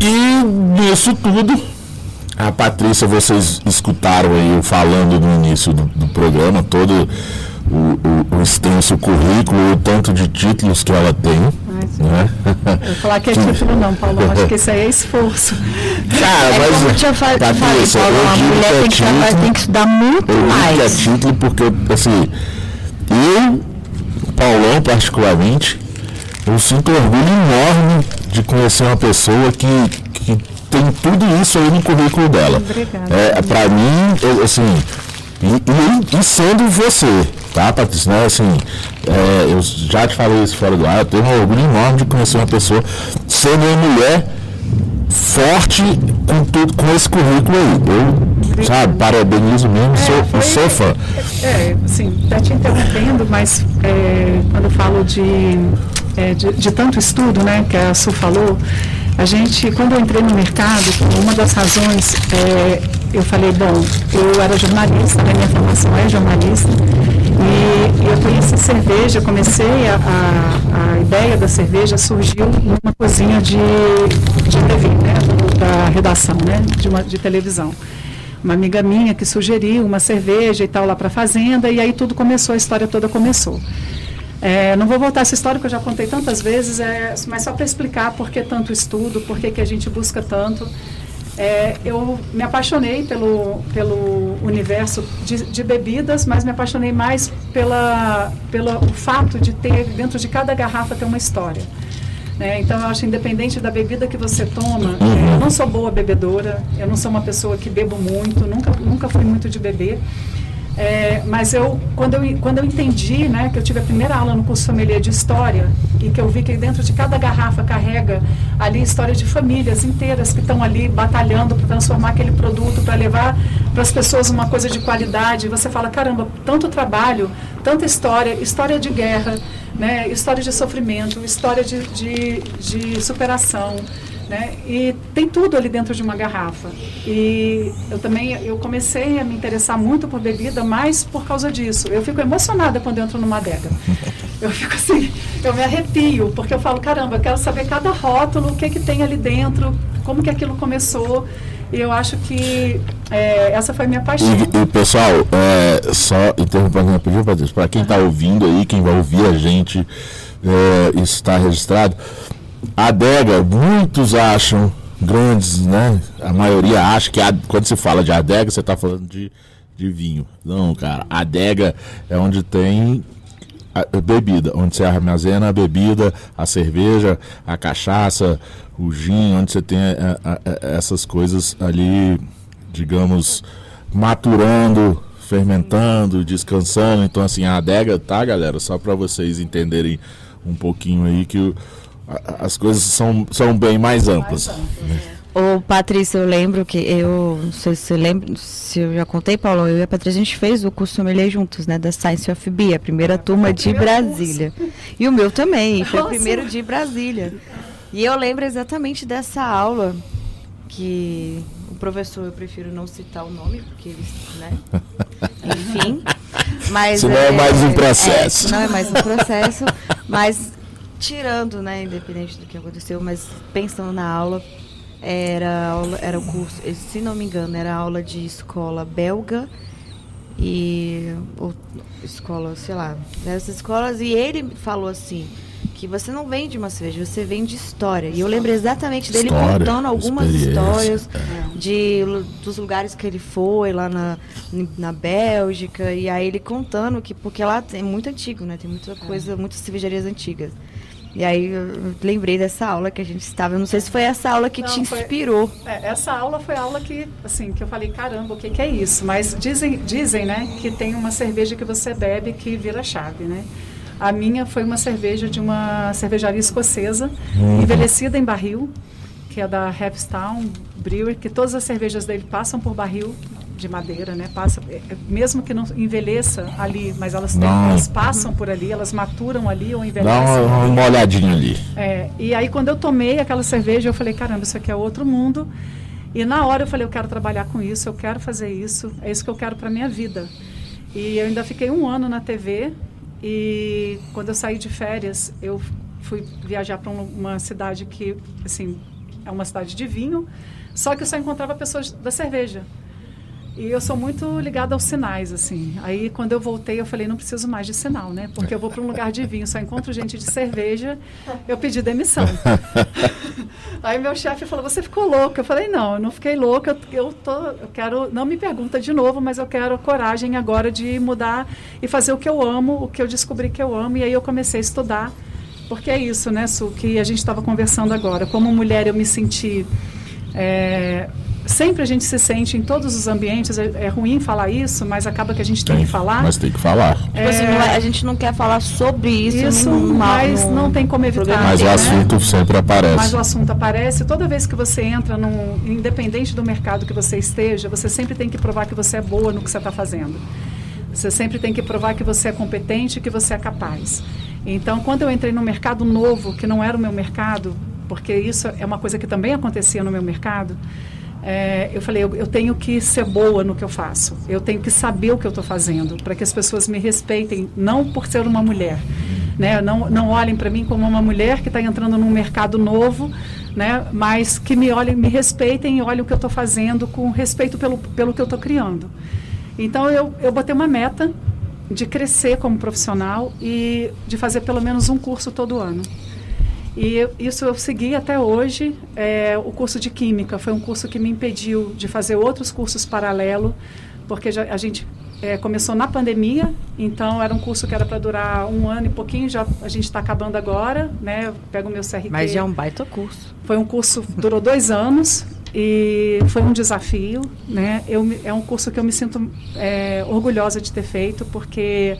E nisso tudo, a Patrícia, vocês escutaram aí eu falando no início do, do programa, todo o, o- o extenso currículo, o tanto de títulos que ela tem. Ai. Né? Eu vou falar que é título não, Paulo. Acho que isso aí é esforço. Cara, É mas, como eu tinha falei, Patrícia, Paulo, eu a digo mulher é tem que, trabalhar, título, tem que estudar muito eu é mais. título porque, assim, eu, Paulão particularmente, eu sinto orgulho enorme de conhecer uma pessoa que tem tudo isso aí no currículo dela. Obrigada. É, pra mim, eu, assim, e, e- e sendo você, tá, Patrícia? Né, assim, é, eu já te falei isso fora do ar, eu tenho um orgulho enorme de conhecer uma pessoa sendo uma mulher forte com tudo, com esse currículo aí. Eu, sabe, parabenizo mesmo, sou, foi- sou fã. É, assim, até te interrompendo, mas é, quando eu falo de, é, de, de tanto estudo, né, que a Su falou, a gente, quando eu entrei no mercado, uma das razões, é, eu falei, bom, eu era jornalista, né, minha formação é jornalista, e eu conheci cerveja, comecei a, a, a ideia da cerveja surgiu numa cozinha de, de TV, né, da redação, né, de, uma, de televisão uma amiga minha que sugeriu uma cerveja e tal lá para a fazenda, e aí tudo começou, a história toda começou. É, não vou voltar essa história que eu já contei tantas vezes, é, mas só para explicar por que tanto estudo, por que, que a gente busca tanto. É, eu me apaixonei pelo, pelo universo de, de bebidas, mas me apaixonei mais pela, pelo fato de ter dentro de cada garrafa ter uma história. né? então, eu acho independente da bebida que você toma, é, eu não sou boa bebedora, eu não sou uma pessoa que bebo muito, nunca, nunca fui muito de beber. É, mas eu quando, eu, quando eu entendi, né, que eu tive a primeira aula no curso sommelier de história e que eu vi que dentro de cada garrafa carrega ali história de famílias inteiras que estão ali batalhando para transformar aquele produto, para levar para as pessoas uma coisa de qualidade, você fala, caramba, tanto trabalho, tanta história, história de guerra, né, história de sofrimento, história de, de, de superação, né? E tem tudo ali dentro de uma garrafa. E eu também eu comecei a me interessar muito por bebida, mais por causa disso. Eu fico emocionada quando entro numa adega. Eu fico assim, eu me arrepio, porque eu falo, caramba, eu quero saber cada rótulo, o que que tem ali dentro, como que aquilo começou. E eu acho que é, essa foi a minha paixão. E, e, pessoal, é, só interrompendo rapidinho, para quem está ouvindo aí, quem vai ouvir a gente, é, isso está registrado. A adega, muitos acham grandes, né? A maioria acha que a- quando se fala de adega, você está falando de, de vinho. Não, cara, a adega é onde tem a a bebida, onde você armazena a bebida, a cerveja, a cachaça, o gin, onde você tem é, é, é, essas coisas ali, digamos, maturando, fermentando, descansando. Então, assim, a adega, tá, galera? Só para vocês entenderem um pouquinho aí que o- a- as coisas são, são bem mais amplas. Ô, Patrícia, eu lembro que eu, não sei se você lembra, se eu já contei, Paulo, eu e a Patrícia, a gente fez o curso sommelier juntos, né, da Science of Beer, a primeira turma de Brasília. E o meu também, foi o primeiro de Brasília. E eu lembro exatamente dessa aula que o professor, eu prefiro não citar o nome, porque eles, né, enfim. Mas Senão é mais um processo. é, não é mais um processo, mas tirando, né, independente do que aconteceu, mas pensando na aula, era aula, era o curso, eh, se não me engano, era aula de escola belga e ou, escola, sei lá, dessas escolas e ele falou assim que você não vende uma cerveja, você vende história. E eu lembro exatamente dele História, contando algumas histórias é. de, dos lugares que ele foi, lá na, na Bélgica, e aí ele contando que, porque lá é muito antigo, né? Tem muita coisa, muitas cervejarias antigas. E aí eu lembrei dessa aula que a gente estava. Eu não sei se foi essa aula que Não, te foi- inspirou. É, essa aula foi a aula que, assim, que eu falei, caramba, o que, que é isso? Mas dizem, dizem, né, que tem uma cerveja que você bebe que vira chave, né? A minha foi uma cerveja de uma cervejaria escocesa, envelhecida em barril, que é da Hepstown Brewer, que todas as cervejas dele passam por barril de madeira, né? Passa, é, é, mesmo que não envelheça ali, mas elas, elas passam por ali, elas maturam ali ou Dá envelhecem. uma, ali. uma olhadinha ali. É, e aí quando eu tomei aquela cerveja, eu falei, caramba, isso aqui é outro mundo. E na hora eu falei, eu quero trabalhar com isso, eu quero fazer isso, é isso que eu quero para minha vida. E eu ainda fiquei um ano na TV e quando eu saí de férias, eu fui viajar para uma cidade que, assim, é uma cidade de vinho, só que eu só encontrava pessoas da cerveja. E eu sou muito ligada aos sinais, assim. Aí, quando eu voltei, eu falei, não preciso mais de sinal, né? Porque eu vou para um lugar de vinho, só encontro gente de cerveja, eu pedi demissão. Aí meu chefe falou, você ficou louca? Eu falei, não, eu não fiquei louca, eu, eu, tô, eu quero, não me pergunta de novo, mas eu quero coragem agora de mudar e fazer o que eu amo, o que eu descobri que eu amo, e aí eu comecei a estudar, porque é isso, né, Su, que a gente estava conversando agora. Como mulher eu me senti... é, sempre a gente se sente em todos os ambientes, é, é ruim falar isso, mas acaba que a gente tem, que falar. Mas tem que falar. Tipo assim, não é- a gente não quer falar sobre isso, Isso, num- mas num não tem como evitar. Mas o né? assunto sempre aparece. Mas o assunto aparece. Toda vez que você entra num. Independente do mercado que você esteja, você sempre tem que provar que você é boa no que você está fazendo. Você sempre tem que provar que você é competente, que você é capaz. Então, quando eu entrei no mercado novo, que não era o meu mercado, porque isso é uma coisa que também acontecia no meu mercado, é, eu falei, eu, eu tenho que ser boa no que eu faço. Eu tenho que saber o que eu estou fazendo, para que as pessoas me respeitem, não por ser uma mulher. Né? Não, não olhem para mim como uma mulher que está entrando num mercado novo, né? mas que me olhem, me respeitem e olhem o que eu estou fazendo com respeito pelo, pelo que eu estou criando. Então, eu, eu botei uma meta de crescer como profissional e de fazer pelo menos um curso todo ano. E isso eu segui até hoje. É, o curso de Química foi um curso que me impediu de fazer outros cursos paralelo, porque já, a gente é, começou na pandemia, então era um curso que era para durar um ano e pouquinho, já a gente está acabando agora, né? Eu pego o meu CRT. Mas já é um baita curso. Foi um curso durou dois anos e foi um desafio, né? Eu, é um curso que eu me sinto é, orgulhosa de ter feito porque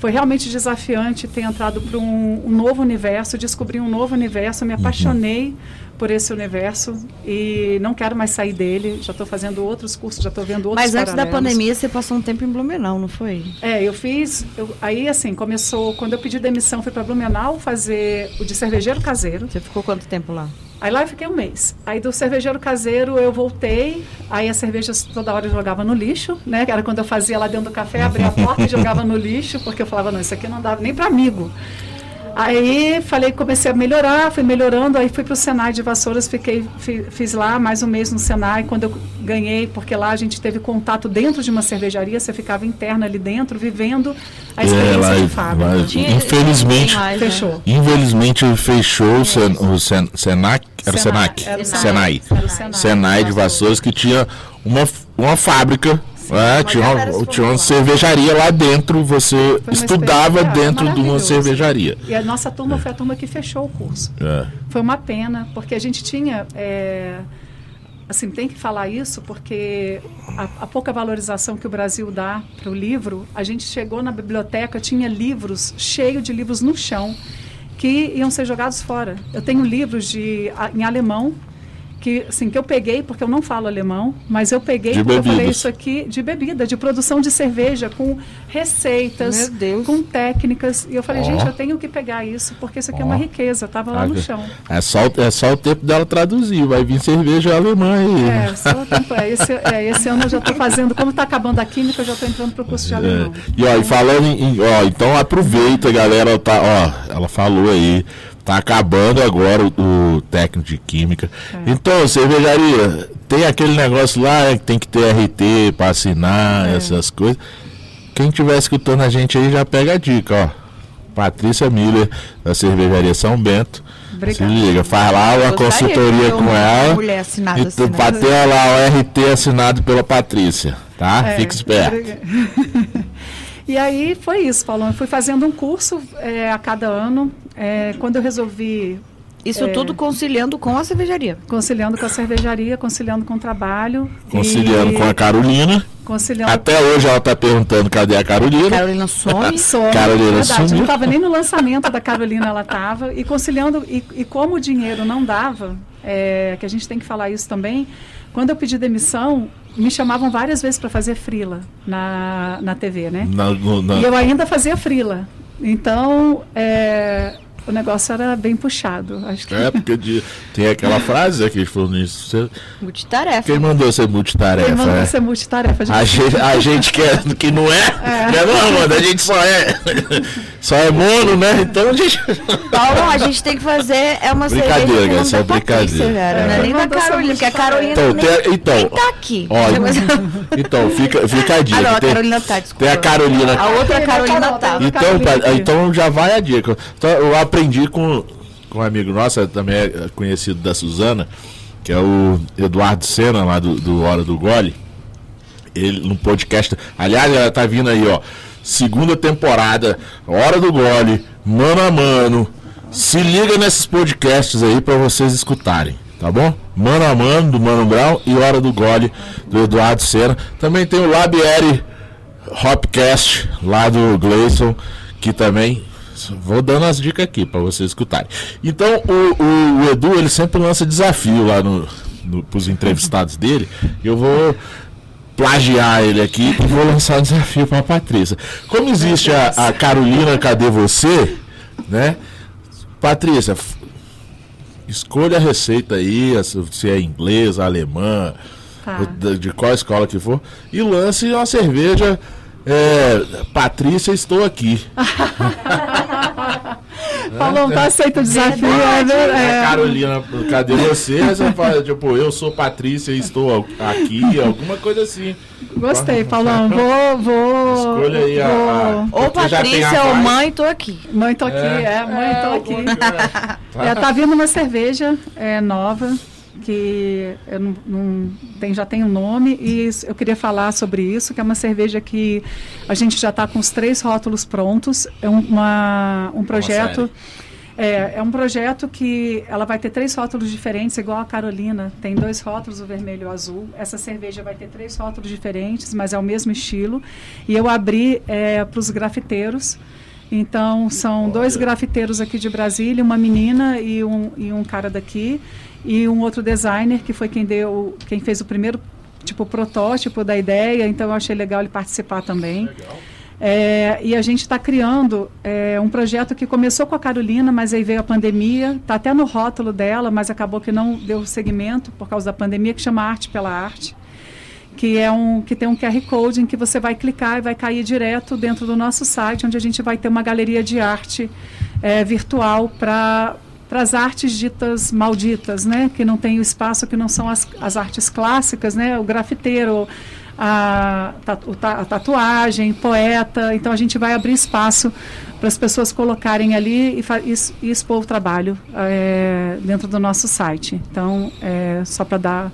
foi realmente desafiante ter entrado para um, um novo universo, descobri um novo universo, me apaixonei por esse universo e não quero mais sair dele. Já estou fazendo outros cursos, já estou vendo outros Mas antes da pandemia, você passou um tempo em Blumenau, não foi? É, eu fiz. eu- aí, assim, começou. Quando eu pedi demissão, fui para Blumenau fazer o de cervejeiro caseiro. Você ficou quanto tempo lá? Aí lá eu fiquei um mês. Aí do cervejeiro caseiro eu voltei. Aí as cervejas toda hora eu jogava no lixo, né? Era quando eu fazia lá dentro do café, abria a porta e jogava no lixo, porque eu falava, não, isso aqui não dava nem para amigo. Aí falei, comecei a melhorar, fui melhorando, aí fui para o Senai de Vassouras, fiquei, fi- fiz lá mais um mês no Senai, quando eu ganhei, porque lá a gente teve contato dentro de uma cervejaria, você ficava interna ali dentro, vivendo a experiência É, lá- de fábrica. lá- Infelizmente, mais, né? Fechou. Infelizmente fechou o, Sen, o Sen, Senac, era o Senac, Era o Senai, Era o Senai. Senai de Vassouras que tinha uma, uma fábrica, né, tinha, uma, tinha uma cervejaria lá dentro, você estudava dentro de uma cervejaria. E a nossa turma foi a turma que fechou o curso. É. Foi uma pena, porque a gente tinha. é, assim, tem que falar isso, porque a, a pouca valorização que o Brasil dá para o livro, a gente chegou na biblioteca, tinha livros, cheio de livros no chão, que iam ser jogados fora. Eu tenho livros de, em alemão. Que, assim, que eu peguei, porque eu não falo alemão, mas eu peguei De porque eu falei isso aqui de bebida, de produção de cerveja, com receitas, com técnicas. E eu falei, Ó. gente, eu tenho que pegar isso, porque isso aqui é Ó. uma riqueza, estava lá no Ah, chão. É só, o- é só o tempo dela traduzir, vai vir cerveja alemã aí. É, só o tempo, é, esse, é, esse ano eu já estou fazendo, como está acabando a química, eu já estou entrando para o curso de alemão. É. E ó, e falando em, em- ó, então aproveita, galera, tá, ó, ela falou aí, tá acabando agora o, o técnico de química. É. Então, cervejaria, tem aquele negócio lá é, que tem que ter RT para assinar, É. essas coisas. Quem estiver escutando a gente aí já pega a dica, ó. Patrícia Miller, da cervejaria São Bento. Obrigada. Se liga, faz lá uma consultoria com ela. mulher assinada E tu bateu lá o RT assinado pela Patrícia, tá? É, Fica esperto. e aí foi isso, Paulo. Eu fui fazendo um curso é, a cada ano. É, quando eu resolvi Isso É. tudo conciliando com a cervejaria. conciliando com a cervejaria, conciliando com o trabalho. Conciliando e com a Carolina. Conciliando Até hoje ela tá perguntando cadê a Carolina. Carolina some. Some, Carolina verdade, sumiu. não estava nem no lançamento da Carolina, ela estava. E conciliando, e, e como o dinheiro não dava, é, que a gente tem que falar isso também, quando eu pedi demissão, me chamavam várias vezes para fazer frila na, na TV, né? Na- no- na- E eu ainda fazia frila. Então, é, o negócio era bem puxado. Acho que É, porque de- tem aquela frase né, que eles falou nisso. Você, Multitarefa. quem mandou ser ele multitarefa? mandou né? ser multitarefa. A gente, a gente que, é, que não é, né, não, mano, a gente só é, só é mono, né? Então a gente. Paulo, a gente tem que fazer é uma Brincadeira, cerveja com o nome essa é Patrícia, brincadeira. cara. Não é É. nem da Carolina, porque a Carolina Então, nem, tem- então, nem tá aqui. Ó, então fica, fica a dica. Ah, não, a tem, Carolina tá, desculpa. tem a Carolina. A outra Tem a Carolina Carol, tá. tem a Então, aqui. então já vai a dica. Então, eu aprendi com, com um amigo nosso, também é conhecido da Suzana, que é o Eduardo Sena, lá do, do Hora do Gole. Ele no podcast. Aliás, ela tá vindo aí, ó. Segunda temporada, Hora do Gole, mano a mano. Se liga nesses podcasts aí pra vocês escutarem, tá bom? Mano a mano do Mano Brown e Hora do Gole do Eduardo Sena. Também tem o Labieri Hopcast lá do Gleison, que também vou dando as dicas aqui para vocês escutarem. Então o, o- o Edu ele sempre lança desafio lá no, no pros entrevistados dele. Eu vou plagiar ele aqui e vou lançar um desafio para Patrícia. Como existe a, a Carolina Cadê Você, né? Patrícia, escolha a receita aí, se é inglesa, alemã, Tá. de, de qual escola que for, e lance uma cerveja. É, Patrícia, estou aqui. Paulo, tá aceito o desafio. É, ver- É, é. Carolina, cadê você? Você fala, tipo, eu sou Patrícia e estou aqui, alguma coisa assim. Gostei, Paulão. Vou, vou. Escolha aí a- vou- a- Ou já Patrícia a ou mãe, tô aqui. Mãe, tô aqui. É, mãe, tô aqui. alguma coisa. É, tá vindo uma cerveja é, nova que eu não, não- tem, já tem um nome e eu queria falar sobre isso, que é uma cerveja que a gente já está com os três rótulos prontos. É um, uma, um projeto. É, é um projeto que ela vai ter três rótulos diferentes, igual a Carolina. Tem dois rótulos, o vermelho e o azul. Essa cerveja vai ter três rótulos diferentes, mas é o mesmo estilo. E eu abri para os grafiteiros. Então, são dois grafiteiros aqui de Brasília, uma menina e um, e um cara daqui. E um outro designer, que foi quem, deu, quem fez o primeiro tipo protótipo da ideia. Então, eu achei legal ele participar também. É, e a gente está criando é, um projeto que começou com a Carolina, mas aí veio a pandemia, está até no rótulo dela, mas acabou que não deu seguimento por causa da pandemia, que chama Arte pela Arte, que é um que tem um QR Code em que você vai clicar e vai cair direto dentro do nosso site, onde a gente vai ter uma galeria de arte é, virtual para para as artes ditas malditas, né? Que não tem o espaço, que não são as, as artes clássicas, né? O grafiteiro, a, a tatuagem, poeta. Então a gente vai abrir espaço para as pessoas colocarem ali e, e expor o trabalho é, dentro do nosso site. Então, é, só para dar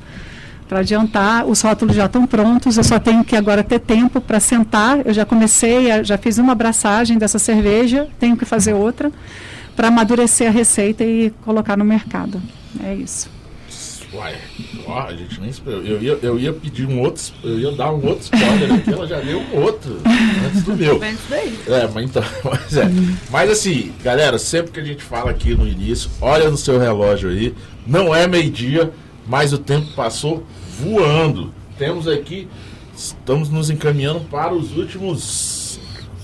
para adiantar, os rótulos já estão prontos, eu só tenho que agora ter tempo para sentar. Eu já comecei, já fiz uma abraçagem dessa cerveja, tenho que fazer outra para amadurecer a receita e colocar no mercado. É isso. Uai, ó, a gente nem esperou. Eu ia, eu ia pedir um outro, eu ia dar um outro spoiler aqui, ela já deu um outro antes do meu. É, mas então, mas é. Mas assim, galera, sempre que a gente fala aqui no início, olha no seu relógio aí, não é meio-dia, mas o tempo passou voando. Temos aqui, estamos nos encaminhando para os últimos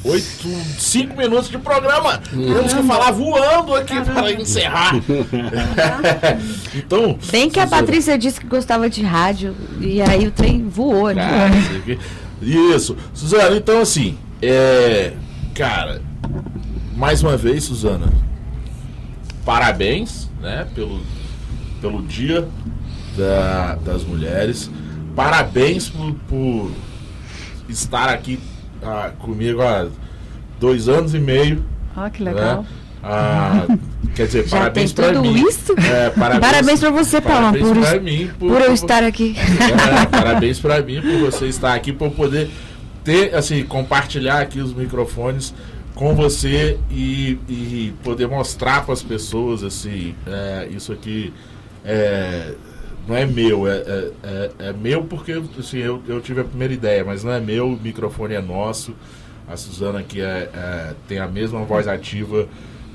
oito, cinco minutos de programa. Temos que falar voando aqui para encerrar. então, Bem que a Patrícia disse que gostava de rádio e aí o trem voou, né? Cara, Isso. Suzana, então assim, é. Cara, mais uma vez, Suzana, parabéns, né, pelo, pelo dia da- das mulheres. Parabéns por, por estar aqui ah, comigo há dois anos e meio. Ah, que legal. Né? Ah, quer dizer, Já parabéns para mim. isso? É, parabéns, Parabéns pra você, parabéns por, pra mim, por eu estar aqui. É, parabéns para mim por você estar aqui, por poder ter, assim, compartilhar aqui os microfones com você e, e poder mostrar para as pessoas, assim, é, isso aqui é, não é meu, é, é, é- é meu porque assim, eu, eu tive a primeira ideia, mas não é meu, o microfone é nosso. A Suzana aqui é, é- tem a mesma voz ativa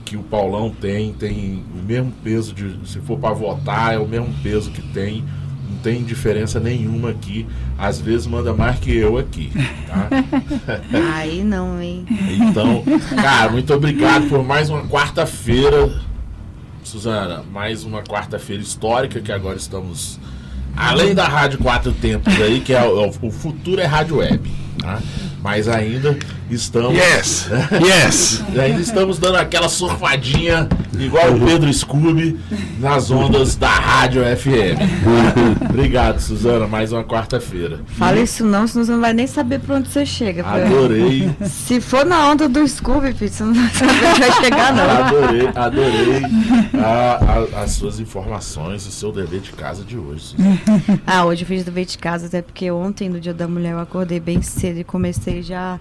que o Paulão tem, tem o mesmo peso de, se for para votar, é o mesmo peso que tem. Não tem diferença nenhuma aqui. Às vezes manda mais que eu aqui, tá? Aí não, hein? Então, cara, muito obrigado por mais uma quarta-feira. Suzana, mais uma quarta-feira histórica que agora estamos além da Rádio Quatro Tempos aí, que é o, o futuro é Rádio Web, tá? Mas ainda estamos Yes! Yes! e ainda estamos dando aquela surfadinha igual o Pedro Scooby nas ondas da Rádio FM. Obrigado, Suzana, mais uma quarta-feira. Fala isso não, senão você não vai nem saber pra onde você chega. Adorei. Se for na onda do Scooby, filho, você não vai saber onde vai chegar, não. Adorei, adorei a- a- as suas informações e seu dever de casa de hoje. Suzana. Ah, hoje eu fiz dever de casa, até porque ontem, no dia da mulher, eu acordei bem cedo e comecei já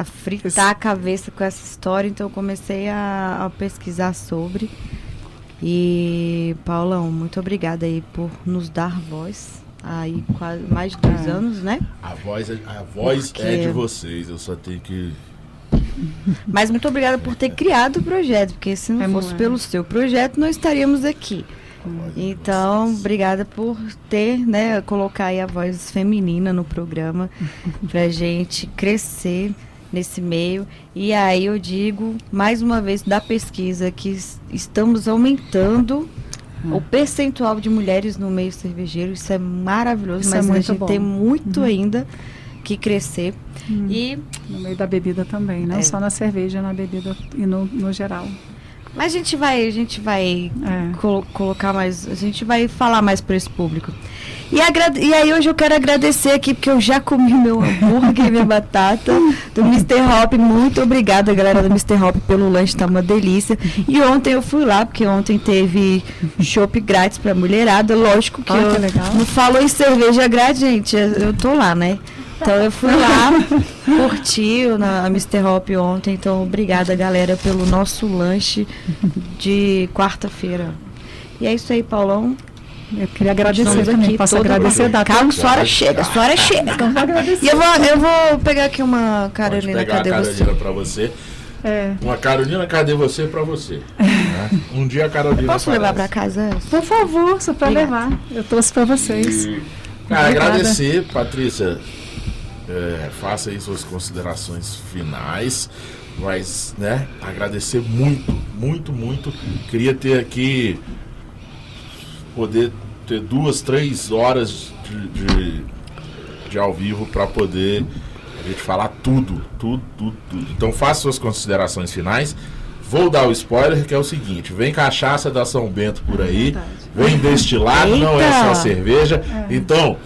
a fritar a cabeça com essa história, então eu comecei a, a pesquisar sobre. E, Paulão, muito obrigada aí por nos dar voz. Aí quase mais de dois É. anos, né? A voz, é- a voz Porque- é de vocês, eu só tenho que. Mas muito obrigada por ter criado o projeto, porque se não É fosse muito. pelo seu projeto, não estaríamos aqui. Então, obrigada por ter, né, colocar aí a voz feminina no programa pra gente crescer nesse meio. E aí eu digo, mais uma vez, da pesquisa, que es- estamos aumentando o percentual de mulheres no meio cervejeiro. Isso é maravilhoso, Isso é mas a muito gente bom. tem muito ainda que crescer. E No meio da bebida também, não É. só na cerveja, na bebida e no, no geral. Mas a gente vai, a gente vai É. colo- colocar mais, a gente vai falar mais para esse público. E, e aí hoje eu quero agradecer aqui, porque eu já comi meu hambúrguer e minha batata do Mr. Hop. Muito obrigada, galera do Mr. Hop, pelo lanche, tá uma delícia. E ontem eu fui lá, porque ontem teve chopp grátis pra mulherada. Lógico que, Ah, eu que não falou em cerveja grátis, gente, eu tô lá, né? Então eu fui lá, curti na a Mr. Hop ontem. Então obrigada, galera, pelo nosso lanche de quarta-feira. E é isso aí, Paulão. Eu queria agradecer Estamos também. aqui Posso agradecer da Calma, senhora chega, a senhora chega. Vou agradecer. E eu vou, eu vou pegar aqui uma Pode Carolina, pegar cadê a você? Carolina pra você. É, Uma Carolina, cadê você pra você? né? Um dia a Carolina. Posso levar pra aparece. casa? por favor, só para Obrigada. levar. Eu torço para vocês. E, cara, Obrigada. agradecer, Patrícia. É, faça aí suas considerações finais. Mas, né, agradecer muito, muito, muito. Queria ter aqui. Poder ter duas, três horas de, de, de ao vivo para poder a gente falar tudo, tudo, tudo, tudo. Então faça suas considerações finais. Vou dar o spoiler que é o seguinte: vem cachaça da São Bento por aí, vem destilado, não é só Eita! cerveja. Então,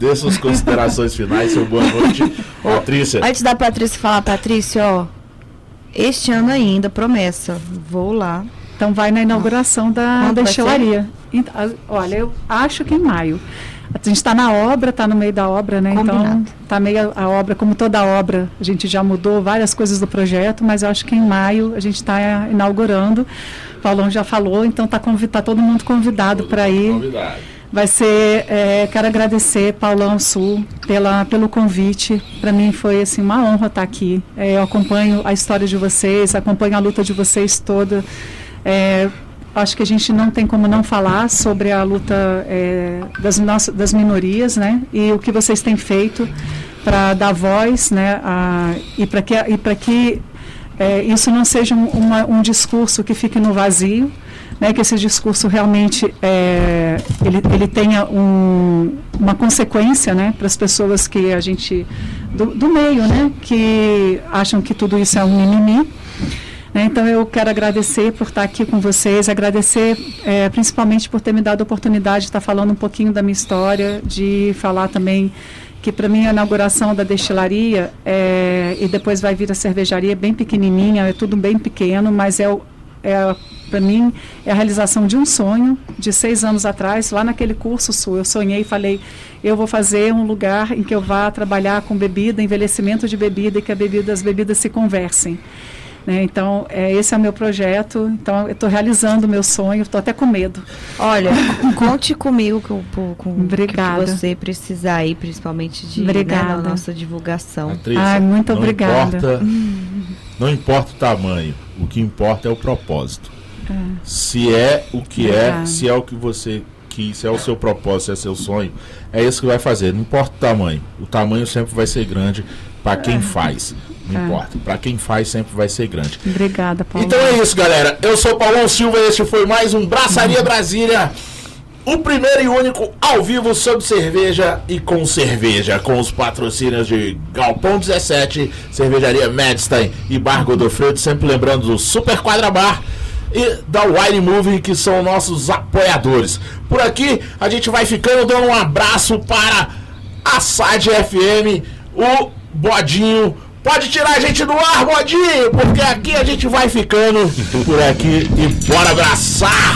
dê suas considerações finais, seu boa noite, Patrícia. Antes da Patrícia falar, Patrícia, ó. Este ano ainda, promessa. Vou lá. Então vai na inauguração da, Quando da vai destilaria. Então, olha, eu acho que em maio. A gente está na obra, está no meio da obra, né? Então Combinado. está meio a obra, como toda obra, a gente já mudou várias coisas do projeto, mas eu acho que em maio a gente está inaugurando. O Paulão já falou, então está tá todo mundo convidado para ir. convidado. Vai ser, é, quero agradecer Paulão Sul pela, pelo convite. Para mim foi assim uma honra estar aqui. É, eu acompanho a história de vocês, acompanho a luta de vocês toda. É, acho que a gente não tem como não falar sobre a luta é, das, nossas, das minorias, né? E o que vocês têm feito para dar voz, né? A, e para que, e que é, isso não seja um, uma- um discurso que fique no vazio, né, que esse discurso realmente é, ele, ele tenha um, uma consequência né, para as pessoas que a gente do, do meio, né, que acham que tudo isso é um mimimi. Né, então eu quero agradecer por estar aqui com vocês, agradecer é, principalmente por ter me dado a oportunidade de estar falando um pouquinho da minha história, de falar também que para mim a inauguração da destilaria é, e depois vai vir a cervejaria bem pequenininha, é tudo bem pequeno, mas é, é para mim é a realização de um sonho de seis anos atrás, lá naquele curso sul, eu sonhei e falei, eu vou fazer um lugar em que eu vá trabalhar com bebida, envelhecimento de bebida e que a bebida, as bebidas se conversem. Né? Então, é, esse é o meu projeto. Então, eu estou realizando o meu sonho. Estou até com medo. Olha, conte comigo com, com obrigada. o que você precisar aí, principalmente de obrigada. Né, nossa divulgação. Patrícia, Ai, muito não obrigada. Importa, não importa o tamanho, o que importa é o propósito. É. Se é o que é, Obrigada. se é o que você quis, se é o seu propósito, se é seu sonho, é isso que vai fazer. Não importa o tamanho. O tamanho sempre vai ser grande para quem faz. Não É. importa. Para quem faz sempre vai ser grande. Obrigada, Paulo. Então é isso, galera. Eu sou Paulão Silva e este foi mais um Braçaria Brasília. O primeiro e único ao vivo sobre cerveja e com cerveja, com os patrocínios de Galpão 17, Cervejaria Medstein e Bar Godofredo, sempre lembrando do Super Quadra Bar e da Wine Movie, que são nossos apoiadores. Por aqui, a gente vai ficando dando um abraço para a SAD FM, o Bodinho. Pode tirar a gente do ar, Bodinho, porque aqui a gente vai ficando por aqui e bora abraçar!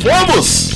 Vamos!